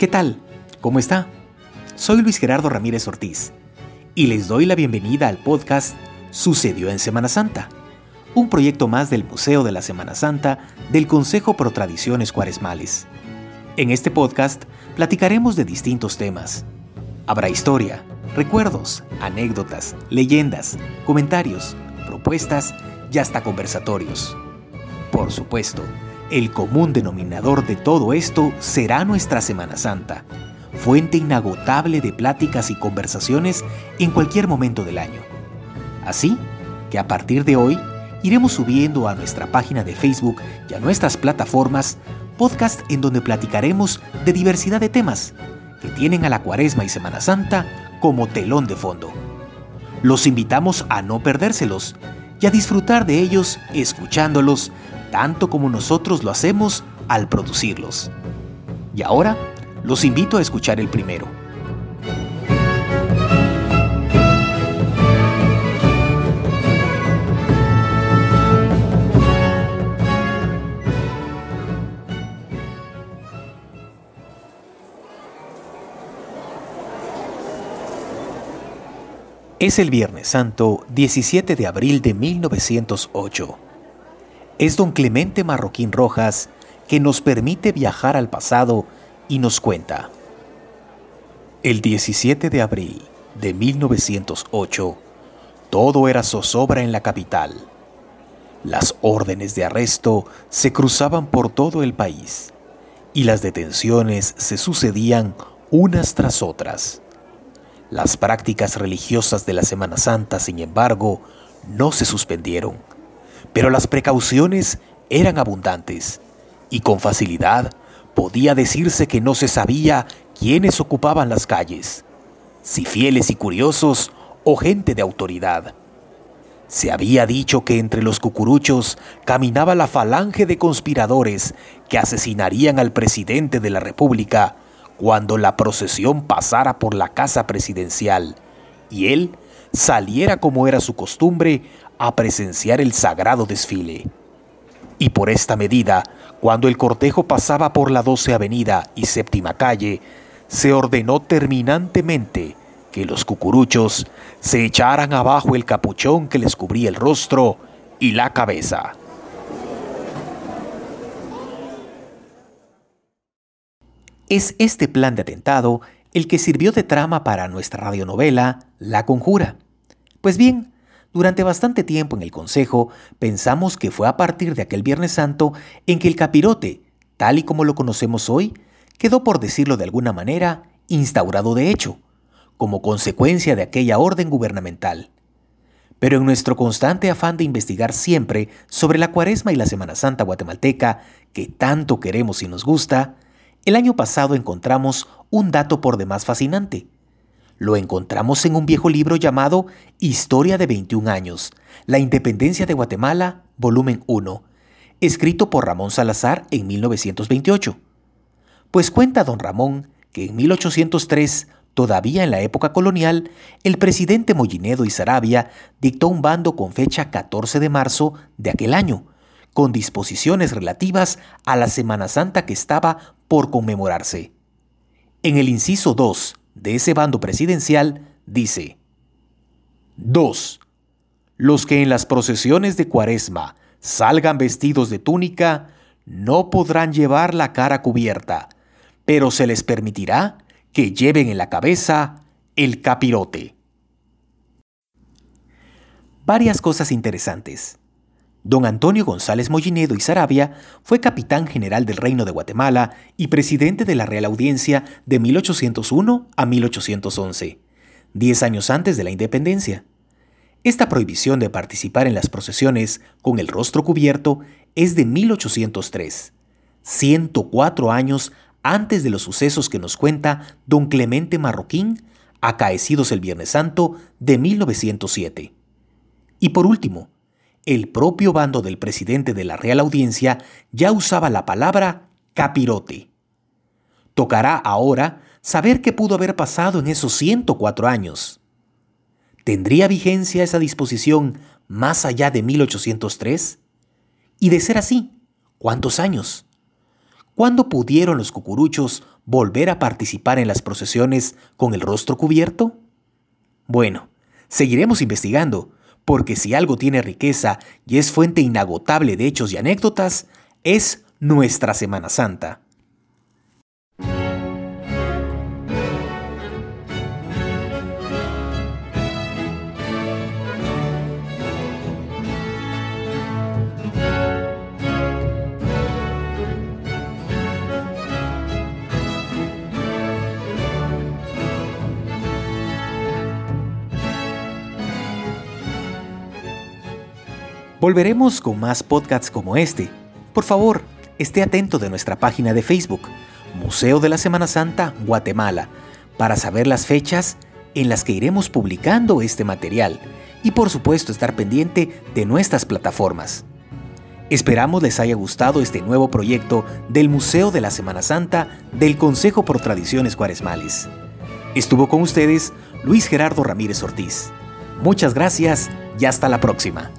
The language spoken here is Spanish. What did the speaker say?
¿Qué tal? ¿Cómo está? Soy Luis Gerardo Ramírez Ortiz y les doy la bienvenida al podcast Sucedió en Semana Santa, un proyecto más del Museo de la Semana Santa del Consejo Pro Tradiciones Cuaresmales. En este podcast platicaremos de distintos temas. Habrá historia, recuerdos, anécdotas, leyendas, comentarios, propuestas y hasta conversatorios. Por supuesto, el común denominador de todo esto será nuestra Semana Santa, fuente inagotable de pláticas y conversaciones en cualquier momento del año. Así que a partir de hoy iremos subiendo a nuestra página de Facebook y a nuestras plataformas podcast en donde platicaremos de diversidad de temas que tienen a la Cuaresma y Semana Santa como telón de fondo. Los invitamos a no perdérselos y a disfrutar de ellos escuchándolos tanto como nosotros lo hacemos al producirlos. Y ahora los invito a escuchar el primero. Es el Viernes Santo 17 de abril de 1908 es don Clemente Marroquín Rojas que nos permite viajar al pasado y nos cuenta. El 17 de abril de 1908, todo era zozobra en la capital. Las órdenes de arresto se cruzaban por todo el país y las detenciones se sucedían unas tras otras. Las prácticas religiosas de la Semana Santa, sin embargo, no se suspendieron pero las precauciones eran abundantes y con facilidad podía decirse que no se sabía quiénes ocupaban las calles, si fieles y curiosos o gente de autoridad. Se había dicho que entre los cucuruchos caminaba la falange de conspiradores que asesinarían al presidente de la República cuando la procesión pasara por la casa presidencial y él saliera como era su costumbre a presenciar el sagrado desfile. Y por esta medida, cuando el cortejo pasaba por la 12 Avenida y Séptima Calle, se ordenó terminantemente que los cucuruchos se echaran abajo el capuchón que les cubría el rostro y la cabeza. Es este plan de atentado el que sirvió de trama para nuestra radionovela La Conjura. Pues bien, durante bastante tiempo en el Consejo pensamos que fue a partir de aquel Viernes Santo en que el capirote, tal y como lo conocemos hoy, quedó, por decirlo de alguna manera, instaurado de hecho, como consecuencia de aquella orden gubernamental. Pero en nuestro constante afán de investigar siempre sobre la Cuaresma y la Semana Santa guatemalteca, que tanto queremos y nos gusta, el año pasado encontramos un dato por demás fascinante lo encontramos en un viejo libro llamado Historia de 21 años, La Independencia de Guatemala, volumen 1, escrito por Ramón Salazar en 1928. Pues cuenta don Ramón que en 1803, todavía en la época colonial, el presidente Mollinedo y Sarabia dictó un bando con fecha 14 de marzo de aquel año, con disposiciones relativas a la Semana Santa que estaba por conmemorarse. En el inciso 2 de ese bando presidencial dice, 2. Los que en las procesiones de cuaresma salgan vestidos de túnica no podrán llevar la cara cubierta, pero se les permitirá que lleven en la cabeza el capirote. Varias cosas interesantes. Don Antonio González Mollinedo y Sarabia fue capitán general del Reino de Guatemala y presidente de la Real Audiencia de 1801 a 1811, diez años antes de la independencia. Esta prohibición de participar en las procesiones con el rostro cubierto es de 1803, 104 años antes de los sucesos que nos cuenta don Clemente Marroquín, acaecidos el Viernes Santo de 1907. Y por último, el propio bando del presidente de la Real Audiencia ya usaba la palabra capirote. Tocará ahora saber qué pudo haber pasado en esos 104 años. ¿Tendría vigencia esa disposición más allá de 1803? Y de ser así, ¿cuántos años? ¿cuándo pudieron los cucuruchos volver a participar en las procesiones con el rostro cubierto? Bueno, seguiremos investigando, porque si algo tiene riqueza y es fuente inagotable de hechos y anécdotas, es nuestra Semana Santa. Volveremos con más podcasts como este. Por favor, esté atento de nuestra página de Facebook, Museo de la Semana Santa, Guatemala, para saber las fechas en las que iremos publicando este material y por supuesto estar pendiente de nuestras plataformas. Esperamos les haya gustado este nuevo proyecto del Museo de la Semana Santa del Consejo por Tradiciones Cuaresmales. Estuvo con ustedes Luis Gerardo Ramírez Ortiz. Muchas gracias y hasta la próxima.